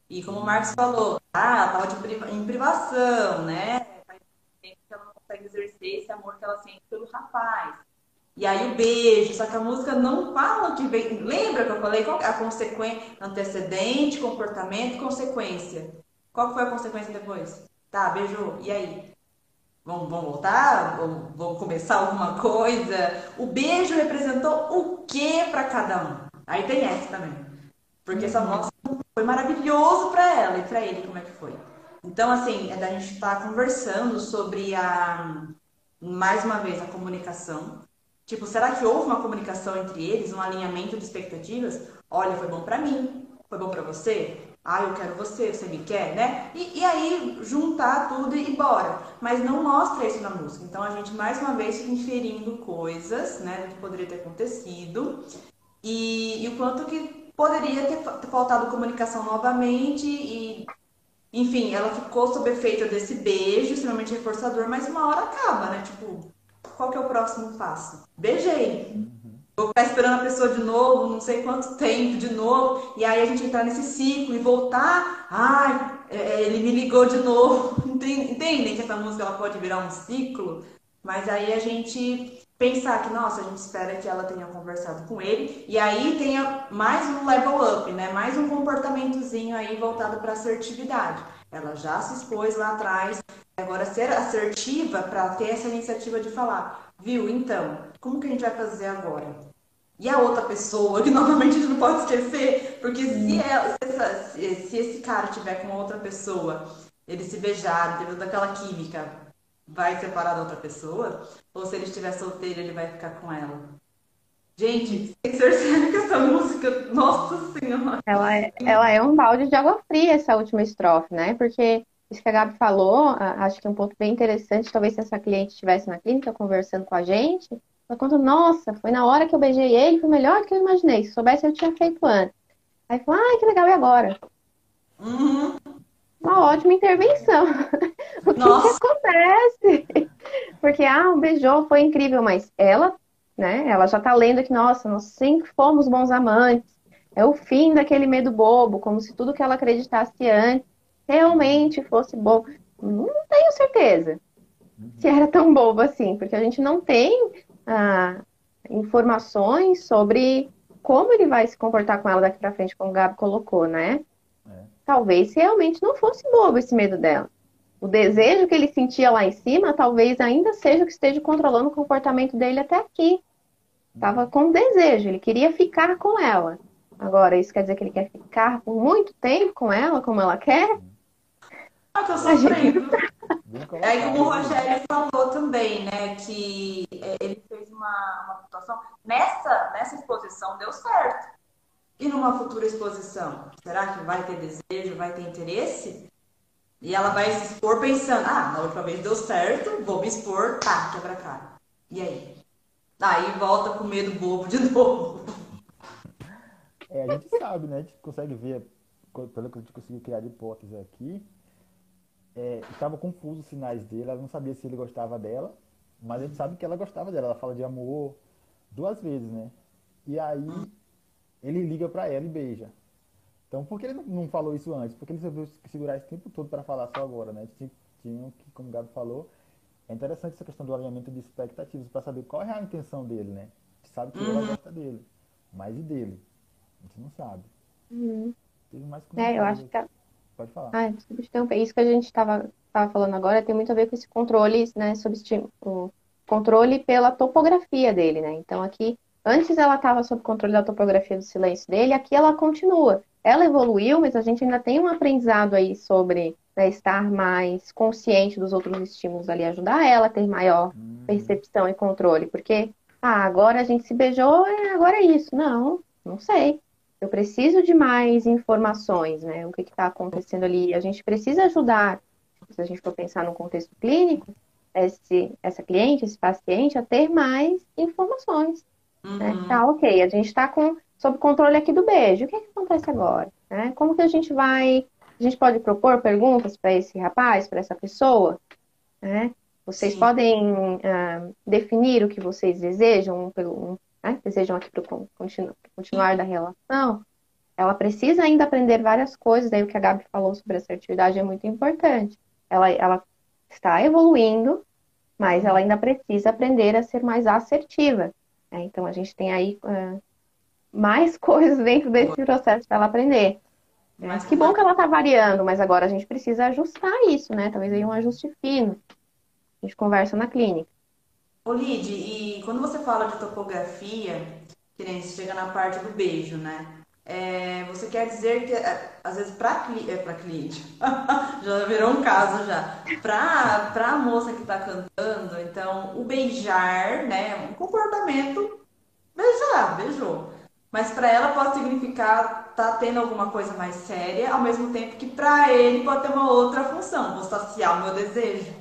E como o Marcos falou, ah, ela tava de, em privação, né? Faz tempo que ela não consegue exercer esse amor que ela sente pelo rapaz. E aí o beijo, só que a música não fala que vem. Lembra que eu falei qual é a consequência? Antecedente, comportamento, consequência. Qual foi a consequência depois? Tá, beijou. E aí? Vamos, vamos voltar? Vamos, vamos começar alguma coisa? O beijo representou o que para cada um? Aí tem essa também. Porque essa música foi maravilhoso para ela e para ele, como é que foi. Então, assim, é da gente estar tá conversando sobre a, mais uma vez, a comunicação Tipo, será que houve uma comunicação entre eles, um alinhamento de expectativas? Olha, foi bom para mim, foi bom para você? Ah, eu quero você, você me quer, né? E, e, aí juntar tudo e ir embora. Mas não mostra isso na música. Então a gente mais uma vez fica inferindo coisas, né, do que poderia ter acontecido e, e o quanto que poderia ter, ter faltado comunicação novamente e enfim, ela ficou sob efeito desse beijo extremamente reforçador, mas uma hora acaba, né? Tipo, qual que é o próximo passo? Beijei. Uhum. Vou ficar esperando a pessoa de novo, não sei quanto tempo de novo, e aí a gente entrar nesse ciclo e voltar. Ai, é, é, ele me ligou de novo. [laughs] Entendem que essa música ela pode virar um ciclo? Mas aí a gente pensar que, nossa, a gente espera que ela tenha conversado com ele, e aí tenha mais um level up, né? Mais um comportamentozinho aí voltado para assertividade. Ela já se expôs lá atrás, Agora, ser assertiva para ter essa iniciativa de falar, viu, então, como que a gente vai fazer agora? E a outra pessoa, que [laughs] normalmente a gente não pode esquecer, porque se, ela, se, se esse cara tiver com outra pessoa, ele se beijar, teve toda aquela química, vai separar da outra pessoa? Ou se ele estiver solteiro, ele vai ficar com ela? Gente, tem certeza que essa música, nossa senhora. Ela é, ela é um balde de água fria, essa última estrofe, né? Porque isso que a Gabi falou, acho que é um ponto bem interessante. Talvez se essa cliente estivesse na clínica conversando com a gente, ela conta, nossa, foi na hora que eu beijei ele, foi melhor do que eu imaginei. Se soubesse, eu tinha feito antes. Aí falou, ai, que legal, e agora? Uhum. Uma ótima intervenção. [laughs] o que, que acontece? Porque, ah, um beijou, foi incrível, mas ela né? Ela já está lendo que, nossa, nós sempre fomos bons amantes. É o fim daquele medo bobo, como se tudo que ela acreditasse antes realmente fosse bobo. Não tenho certeza se era tão bobo assim, porque a gente não tem ah, informações sobre como ele vai se comportar com ela daqui para frente, como o Gabi colocou, né? É. Talvez realmente não fosse bobo esse medo dela. O desejo que ele sentia lá em cima, talvez ainda seja o que esteja controlando o comportamento dele até aqui. Estava com desejo, ele queria ficar com ela. Agora, isso quer dizer que ele quer ficar por muito tempo com ela, como ela quer? Ah, que eu sofrendo. É aí como o Rogério falou também, né, que é, ele fez uma, uma situação. Nessa, nessa exposição deu certo. E numa futura exposição, será que vai ter desejo, vai ter interesse? E ela vai se expor pensando, ah, na última vez deu certo, vou me expor, tá, quebra cara. E aí? Aí volta com medo bobo de [laughs] novo. É, a gente sabe, né? A gente consegue ver, pelo que a gente conseguiu criar de hipótese aqui, é, estava confuso os sinais dele, ela não sabia se ele gostava dela, mas a gente sabe que ela gostava dela, ela fala de amor duas vezes, né? E aí ele liga para ela e beija. Então, por que ele não falou isso antes? Porque ele resolveu segurar esse tempo todo para falar só agora, né? Tinha que, como o Gabi falou, é interessante essa questão do alinhamento de expectativas para saber qual é a intenção dele, né? A gente sabe que uhum. ela gosta dele, mas e dele? A gente não sabe. Uhum. Teve mais É, eu acho que. A... Pode falar. Ah, desculpa, isso que a gente estava falando agora tem muito a ver com esse controle, né? Sobre o controle pela topografia dele, né? Então aqui, antes ela estava sob controle da topografia do silêncio dele, aqui ela continua. Ela evoluiu, mas a gente ainda tem um aprendizado aí sobre né, estar mais consciente dos outros estímulos ali, ajudar ela a ter maior hum. percepção e controle. Porque, ah, agora a gente se beijou, agora é isso. Não, não sei. Eu preciso de mais informações, né? O que está acontecendo ali. A gente precisa ajudar, se a gente for pensar no contexto clínico, esse, essa cliente, esse paciente, a ter mais informações. Né? Uhum. Né? Tá, ok, a gente está com sob controle aqui do beijo. O que, é que acontece agora? Né? Como que a gente vai a gente pode propor perguntas para esse rapaz, para essa pessoa, né? Vocês Sim. podem uh, definir o que vocês desejam, um, né? desejam aqui para continu, continuar da relação. Ela precisa ainda aprender várias coisas, daí o que a Gabi falou sobre assertividade é muito importante. Ela, ela está evoluindo, mas ela ainda precisa aprender a ser mais assertiva. Né? Então a gente tem aí uh, mais [laughs] coisas dentro desse processo para ela aprender. Mas que bom que ela está variando, mas agora a gente precisa ajustar isso, né? Talvez aí um ajuste fino. A gente conversa na clínica. Ô Lid, e quando você fala de topografia, que nem se chega na parte do beijo, né? É, você quer dizer que, é, às vezes, para é, pra cliente, [laughs] já virou um caso já, para a moça que está cantando, então, o beijar, né, um comportamento, beijar, beijou. Mas para ela pode significar tá tendo alguma coisa mais séria, ao mesmo tempo que para ele pode ter uma outra função, vou saciar o meu desejo.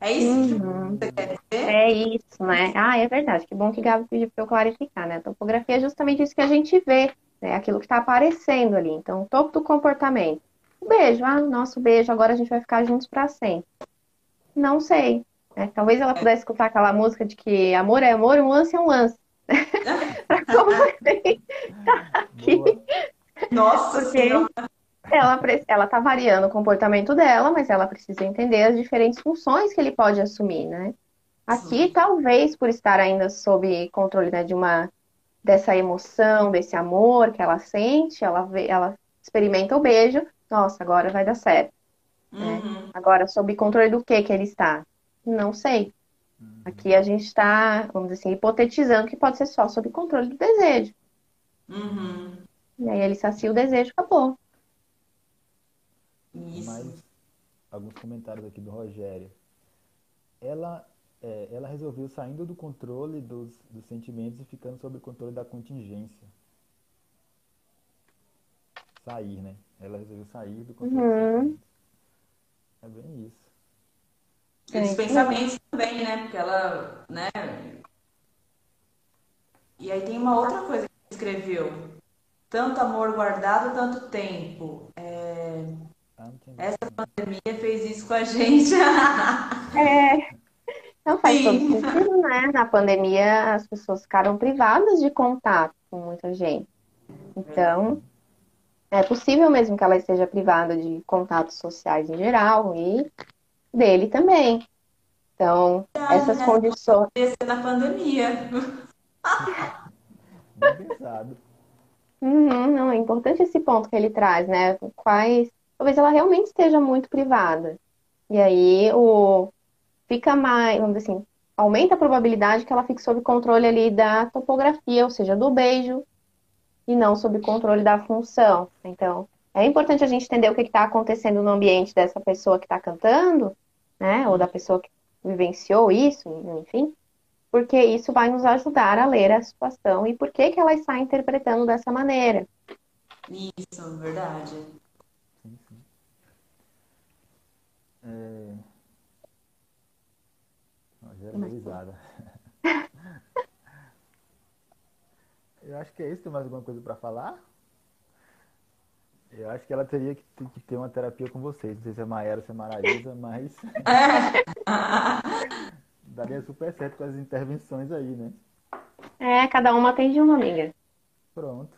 É isso uhum. que você quer dizer? É isso, né? Ah, é verdade. Que bom que Gabi pediu para eu clarificar, né? A topografia é justamente isso que a gente vê, né? Aquilo que está aparecendo ali. Então, topo do comportamento. O beijo, ah, nosso beijo, agora a gente vai ficar juntos para sempre. Não sei. Né? Talvez ela pudesse escutar aquela música de que amor é amor, um lance é um lance. [laughs] pra [laughs] compreender [laughs] aqui. Nossa Porque ela, ela tá variando o comportamento dela, mas ela precisa entender as diferentes funções que ele pode assumir, né? Aqui, Sim. talvez por estar ainda sob controle né, de uma dessa emoção, desse amor que ela sente, ela vê, ela experimenta o beijo, nossa, agora vai dar certo. Né? Uhum. Né? Agora, sob controle do que que ele está? Não sei. Aqui a gente está, vamos dizer assim, hipotetizando que pode ser só sob controle do desejo. Uhum. E aí ele sacia o desejo, acabou. Isso. Mais alguns comentários aqui do Rogério. Ela é, ela resolveu saindo do controle dos, dos sentimentos e ficando sob o controle da contingência. Sair, né? Ela resolveu sair do controle dos Uhum. sentimentos. É bem isso. E dos É, pensamentos também, né? Porque ela, né? E aí tem uma outra coisa que escreveu. Tanto amor guardado, tanto tempo. É, Essa visto, não. pandemia fez isso com a gente. [laughs] É, não faz todo Sim. sentido, né? Na pandemia, as pessoas ficaram privadas de contato com muita gente. Então, é possível mesmo que ela esteja privada de contatos sociais em geral e dele também. Então, essas né? condições. Na pandemia. Bem pensado. Uhum, não, é importante esse ponto que ele traz, né? Quais. Talvez ela realmente esteja muito privada. E aí o fica mais, vamos dizer assim, aumenta a probabilidade que ela fique sob controle ali da topografia, ou seja, do beijo, e não sob controle da função. Então, é importante a gente entender o que está acontecendo no ambiente dessa pessoa que está cantando, né? Ou da pessoa que vivenciou isso, enfim, porque isso vai nos ajudar a ler a situação e por que que ela está interpretando dessa maneira. Isso, verdade. Sim, sim. É... Já era mais risada. [laughs] Eu acho que é isso. Tem mais alguma coisa para falar? Eu acho que ela teria que ter, que ter uma terapia com vocês. Não sei se é Maera ou se é Mararisa, mas [laughs] daria super certo com as intervenções aí, né? É, cada uma atende uma amiga. Pronto.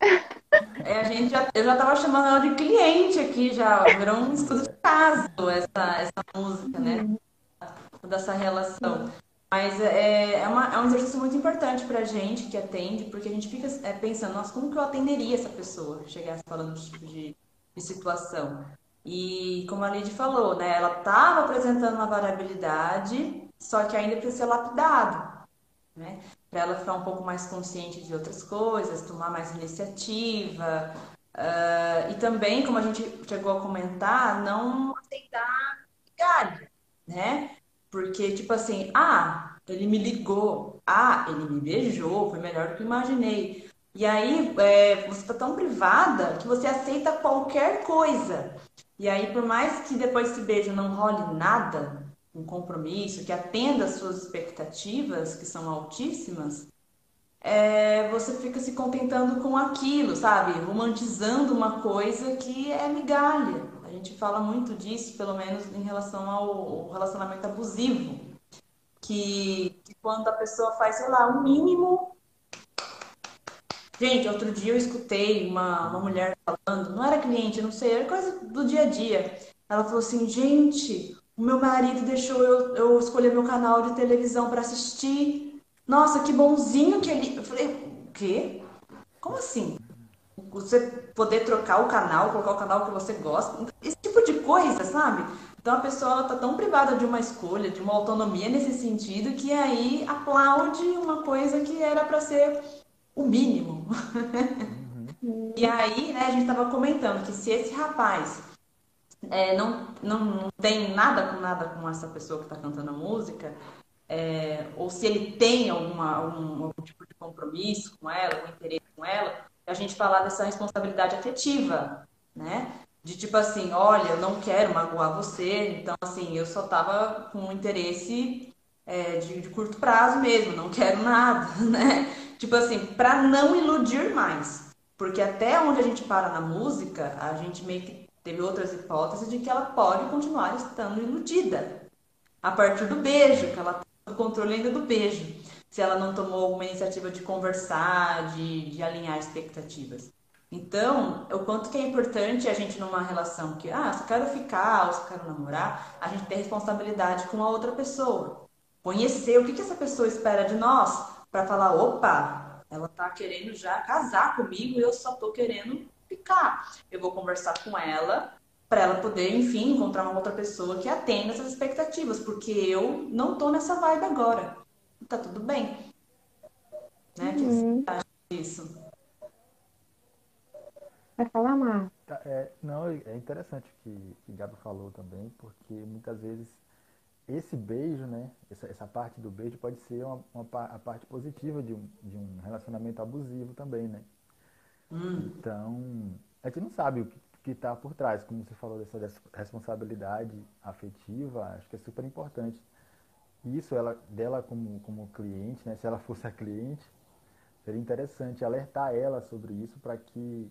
[laughs] É, a gente já, eu já tava chamando ela de cliente aqui já, virou um estudo de caso essa, essa música, né? Dessa relação. Mas é, é, uma- é um exercício muito importante pra gente que atende, porque a gente fica é, pensando, nossa, como que eu atenderia essa pessoa que chegasse falando esse tipo de, de situação? E como a Lidy falou, né? Ela estava apresentando uma variabilidade, só que ainda precisa ser lapidado né? Para ela ficar um pouco mais consciente de outras coisas, tomar mais iniciativa. ah, e também, como a gente chegou a comentar, não aceitar migalha, né? Porque, tipo assim, ah, ele me ligou, ah, ele me beijou, foi melhor do que imaginei. E aí, é, você tá tão privada que você aceita qualquer coisa. E aí, por mais que depois desse beijo não role nada, um compromisso que atenda às suas expectativas, que são altíssimas, é, você fica se contentando com aquilo, sabe? Romantizando uma coisa que é migalha. A gente fala muito disso, pelo menos em relação ao relacionamento abusivo. Que, que quando a pessoa faz, sei lá, o mínimo. Gente, outro dia eu escutei uma, uma mulher falando, não era cliente, não sei, era coisa do dia a dia. Ela falou assim: gente, o meu marido deixou eu, eu escolher meu canal de televisão para assistir. Nossa, que bonzinho que ele. Eu falei: o quê? Como assim? Você poder trocar o canal, colocar o canal que você gosta, esse tipo de coisa, sabe? Então a pessoa ela tá tão privada de uma escolha, de uma autonomia nesse sentido, que aí aplaude uma coisa que era para ser o mínimo. [laughs] E aí, né, a gente tava comentando que se esse rapaz é, não, não, tem nada com nada com essa pessoa que está cantando a música, é, ou se ele tem alguma, algum, algum tipo de compromisso com ela, algum interesse com ela, a gente falar dessa responsabilidade afetiva, né? De tipo assim, olha, eu não quero magoar você, então assim, eu só tava com interesse é, de, de curto prazo mesmo, não quero nada, [laughs] né? Tipo assim, para não iludir mais. Porque até onde a gente para na música, a gente meio que teve outras hipóteses de que ela pode continuar estando iludida. A partir do beijo, que ela está no controle ainda do beijo. Se ela não tomou alguma iniciativa de conversar, de, de alinhar expectativas. Então, o quanto que é importante a gente numa relação que, ah, se eu quero ficar ou se eu quero namorar, a gente ter responsabilidade com a outra pessoa. Conhecer o que, que essa pessoa espera de nós, para falar, opa, ela tá querendo já casar comigo e eu só tô querendo ficar. Eu vou conversar com ela para ela poder, enfim, encontrar uma outra pessoa que atenda essas expectativas, porque eu não tô nessa vibe agora. Tá tudo bem. Né? O que Uhum. você acha disso? Vai falar, Mar? Tá, é, não, é interessante o que, que Gabi falou também, porque muitas vezes esse beijo, né? Essa, essa parte do beijo pode ser uma, uma a parte positiva de um, de um relacionamento abusivo também, né? Hum. Então, a gente não sabe o que está por trás, como você falou dessa, responsabilidade afetiva, acho que é super importante. Isso ela, dela como, como cliente, né? Se ela fosse a cliente, seria interessante alertar ela sobre isso para que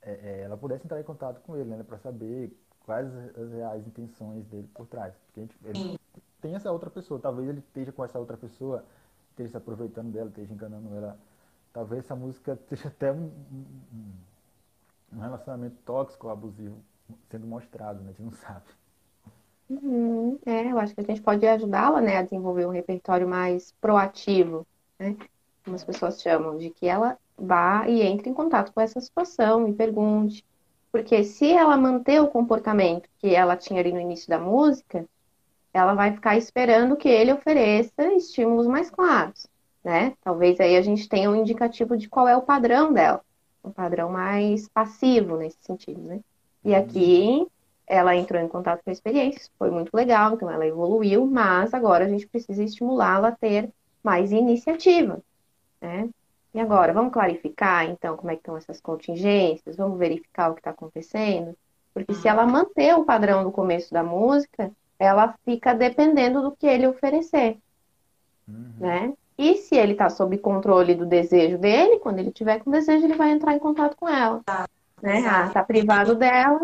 é, é, ela pudesse entrar em contato com ele, né? Para saber quais as reais intenções dele por trás. Porque a gente, ele tem essa outra pessoa, talvez ele esteja com essa outra pessoa, esteja se aproveitando dela, esteja enganando ela. Talvez essa música [laughs] esteja até um, um, relacionamento tóxico, abusivo, sendo mostrado, né? A gente não sabe. Uhum. É, eu acho que a gente pode ajudá-la, né, a desenvolver um repertório mais proativo, né? Como as pessoas chamam, de que ela vá e entre em contato com essa situação e pergunte, porque se ela manter o comportamento que ela tinha ali no início da música, ela vai ficar esperando que ele ofereça estímulos mais claros, né? Talvez aí a gente tenha um indicativo de qual é o padrão dela, um padrão mais passivo nesse sentido, né? E aqui ela entrou em contato com a experiência, foi muito legal, então ela evoluiu, mas agora a gente precisa estimulá-la a ter mais iniciativa, né? E agora, vamos clarificar, então, como é que estão essas contingências? Vamos verificar o que está acontecendo? Porque se ela manter o padrão do começo da música, ela fica dependendo do que ele oferecer, uhum. né? E se ele está sob controle do desejo dele, quando ele tiver com desejo, ele vai entrar em contato com ela. Tá. Né? Ah, tá privado dela.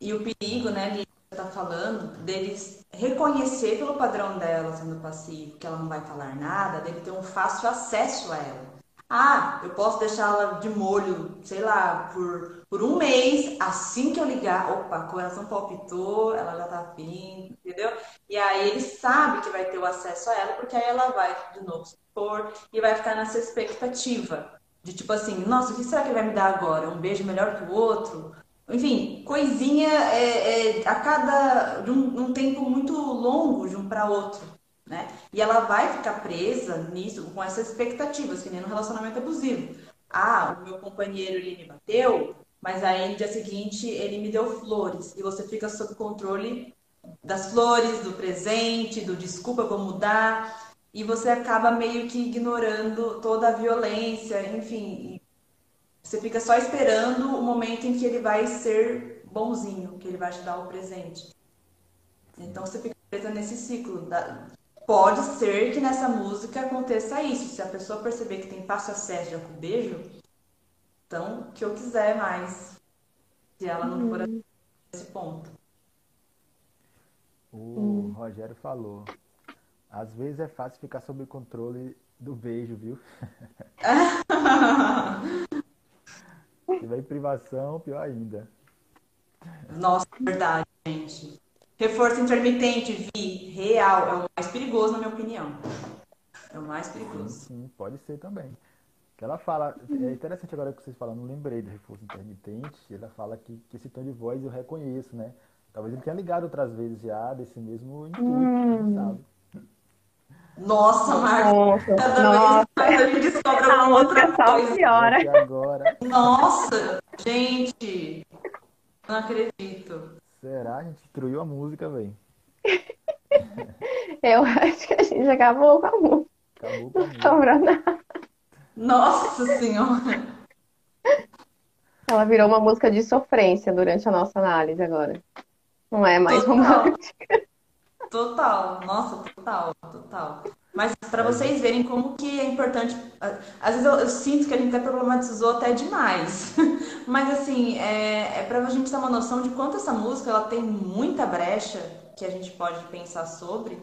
E o perigo, né, Lívia, tá falando, deles reconhecer pelo padrão dela sendo passivo, que ela não vai falar nada, dele ter um fácil acesso a ela. Ah, eu posso deixá-la de molho, sei lá, por, por um mês. Assim que eu ligar, opa, coração palpitou, ela já tá afim, entendeu? E aí ele sabe que vai ter o acesso a ela, porque aí ela vai de novo se expor e vai ficar nessa expectativa. De tipo assim, nossa, o que será que vai me dar agora? Um beijo melhor que o outro? Enfim, coisinha é, é, a cada. de um, um tempo muito longo de um para outro né? E ela vai ficar presa nisso, com essas expectativas, que nem no relacionamento abusivo. Ah, o meu companheiro ele me bateu, mas aí no dia seguinte ele me deu flores. E você fica sob controle das flores, do presente, do desculpa, vou mudar. E você acaba meio que ignorando toda a violência, enfim. Você fica só esperando o momento em que ele vai ser bonzinho, que ele vai te dar o presente. Então você fica presa nesse ciclo da, Pode ser que nessa música aconteça isso. Se a pessoa perceber que tem fácil acesso já com beijo, então que eu quiser mais. Se ela não for uhum. esse ponto. O uhum. Rogério falou. Às vezes é fácil ficar sob controle do beijo, viu? [laughs] Se tiver em privação, pior ainda. Nossa, verdade, gente. Reforço intermitente, Vi, real, é o mais perigoso, na minha opinião. É o mais perigoso. Sim, sim pode ser também. Que ela fala, é interessante agora que vocês falam, não lembrei do reforço intermitente, ela fala que, que esse tom de voz eu reconheço, né? Talvez ele tenha ligado outras vezes já desse mesmo intuito, hum. sabe? Nossa, Marcos. Cada nossa. vez mais a gente descobre alguma outra coisa. Piora. Agora. Nossa, gente. Não acredito. Será? A gente destruiu a música, velho. [laughs] Eu acho que a gente acabou com a música. Acabou com a música. Não sobrou nada. Nossa Senhora! Ela virou uma música de sofrência durante a nossa análise agora. Não é mais total. romântica. [laughs] Total, nossa, total, total. Mas para vocês verem como que é importante. Às vezes eu, eu, sinto que a gente até problematizou até demais. [laughs] Mas assim, é, é para a gente ter uma noção de quanto essa música ela tem muita brecha que a gente pode pensar sobre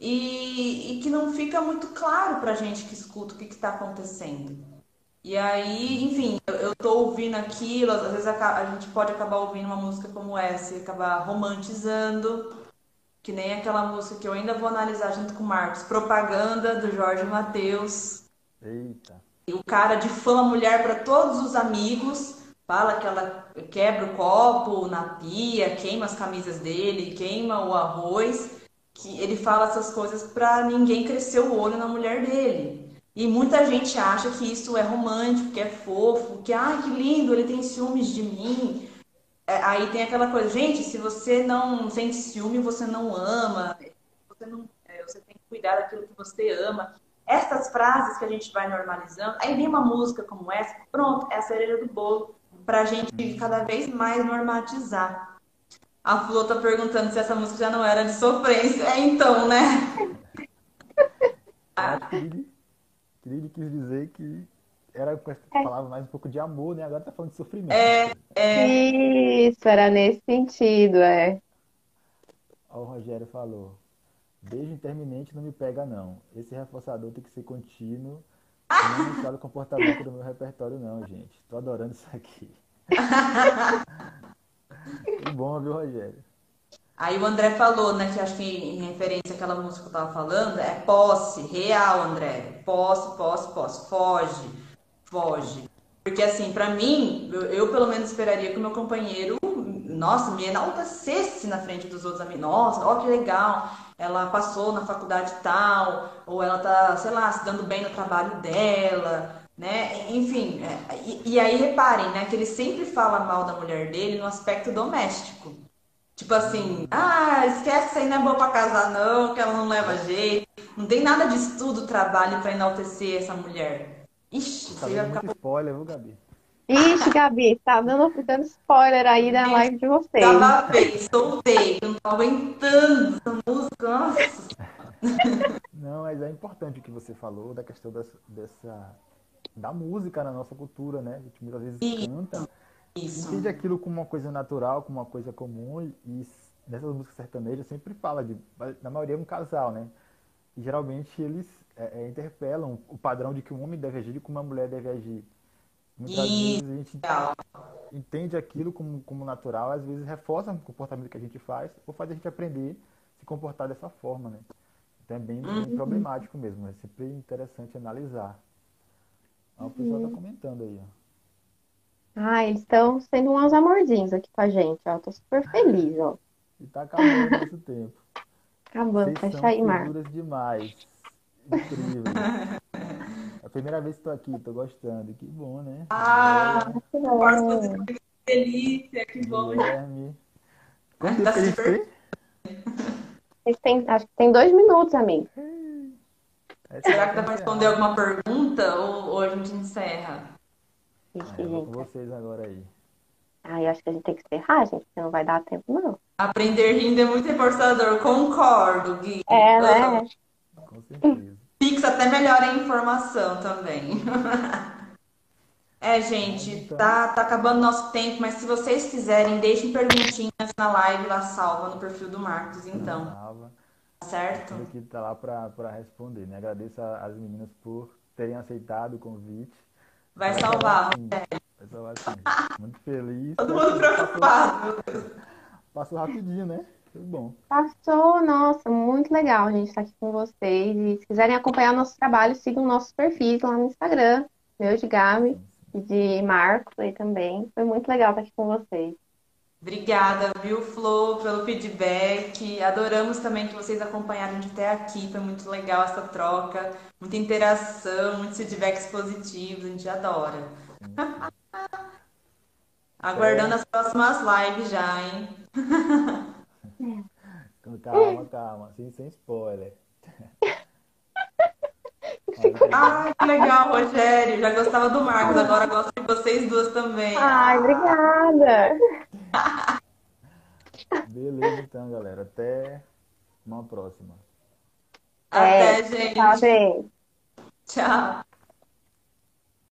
e, e que não fica muito claro para a gente que escuta o que está acontecendo. E aí, enfim, eu, eu tô ouvindo aquilo, às vezes a, a gente pode acabar ouvindo uma música como essa e acabar romantizando que nem aquela música que eu ainda vou analisar junto com o Marcos, Propaganda do Jorge Mateus. Eita. E o cara difama a mulher para todos os amigos, fala que ela quebra o copo na pia, queima as camisas dele, queima o arroz, que ele fala essas coisas para ninguém crescer o olho na mulher dele. E muita gente acha que isso é romântico, que é fofo, que ai que lindo, ele tem ciúmes de mim. É, aí tem aquela coisa, gente, se você não sente ciúme, você não ama. você não, é, você tem que cuidar daquilo que você ama. Essas frases que a gente vai normalizando, aí vem uma música como essa, pronto, é a cereja do bolo para a gente cada vez mais normatizar. A Flor tá perguntando se essa música já não era de sofrência. É então, né? [laughs] Trilly quis dizer que era com essa é. palavra mais um pouco de amor, né? Agora tá falando de sofrimento. É, é. Isso, era nesse sentido, é. Ó, o Rogério falou. Beijo interminente não me pega, não. Esse reforçador tem que ser contínuo. Não me o comportamento do meu repertório, não, gente. Tô adorando isso aqui. [laughs] que bom, viu, Rogério? Aí o André falou, né, que acho que em referência àquela música que eu tava falando, é posse, real, André. Posse, posse, posse. Foge, foge. Porque assim, para mim, eu, eu, pelo menos esperaria que o meu companheiro, nossa, me enaltecesse na frente dos outros amigos. Nossa, ó que legal, ela passou na faculdade tal, ou ela tá, sei lá, se dando bem no trabalho dela, né? Enfim, é, e, e, aí reparem, né, que ele sempre fala mal da mulher dele no aspecto doméstico. Tipo assim, ah, esquece que aí não é boa pra casar não, que ela não leva jeito. Não tem nada de estudo, trabalho para enaltecer essa mulher. Ixi, tá você vai ficar... spoiler, viu, Gabi? Ixi, Gabi, tá dando, dando spoiler aí da live de vocês. Tava bem, soltei, não tô aguentando essa música, nossa. Não, mas é importante o que você falou da questão dessa, dessa da música na nossa cultura, né? A gente muitas vezes Isso. canta, Isso. entende aquilo como uma coisa natural, como uma coisa comum, e nessas músicas sertanejas sempre fala de, na maioria é um casal, né? E geralmente eles é, é, interpelam o padrão de que um homem deve agir e como uma mulher deve agir. Muitas vezes a gente entende aquilo como, como natural, às vezes reforça o comportamento que a gente faz, ou faz a gente aprender a se comportar dessa forma, né? Então é bem, bem uhum. problemático mesmo, é sempre interessante analisar. Ah, o pessoal tá uhum. comentando aí, ó. Ah, eles estão sendo uns amorzinhos aqui com a gente, ó. Tô super feliz, ó. [laughs] E tá acabando esse tempo. Acabando, Vocês fecha aí, Marcos. demais. Incrível. [laughs] É a primeira vez que estou aqui, tô gostando. Que bom, né? Ah, que bom. Que delícia, que bom. Guilherme. Quanto tá tempo super... eles têm? Acho que tem dois minutos, amigo. Será que dá para responder alguma pergunta ou, ou a gente encerra? Ixi, ah, vou com vocês agora aí. Ah, eu acho que a gente tem que encerrar, gente, porque não vai dar tempo, não. Aprender rindo é muito reforçador, concordo, Gui. É, né? Com certeza. Fixa até melhor a informação também. [laughs] É, gente, então. tá, tá acabando nosso tempo, mas se vocês quiserem, deixem perguntinhas na live lá salva no perfil do Marcos, então. Salva. Certo? A equipe tá lá para responder, né? Agradeço às meninas por terem aceitado o convite. Vai, vai salvar, sim. Vai salvar sim. Muito feliz. Todo mundo preocupado. Passou rapidinho, né? Foi bom. Passou, nossa, muito legal a gente estar aqui com vocês. E se quiserem acompanhar nosso trabalho, sigam nossos perfis lá no Instagram, meu de Gabi e de Marcos aí também. Foi muito legal estar aqui com vocês. Obrigada, viu, Flo, pelo feedback. Adoramos também que vocês acompanharam de até aqui. Foi muito legal essa troca, muita interação, muitos feedbacks positivos. A gente adora. [laughs] Aguardando é. as próximas lives já, hein? [laughs] calma, calma, sem, sem spoiler. [laughs] Ai, [laughs] que legal, Rogério. Já gostava do Marcos, agora gosto de vocês duas também. Ai, obrigada. Beleza, então, galera. Até uma próxima. Até, é, gente. Tchau, gente. Tchau.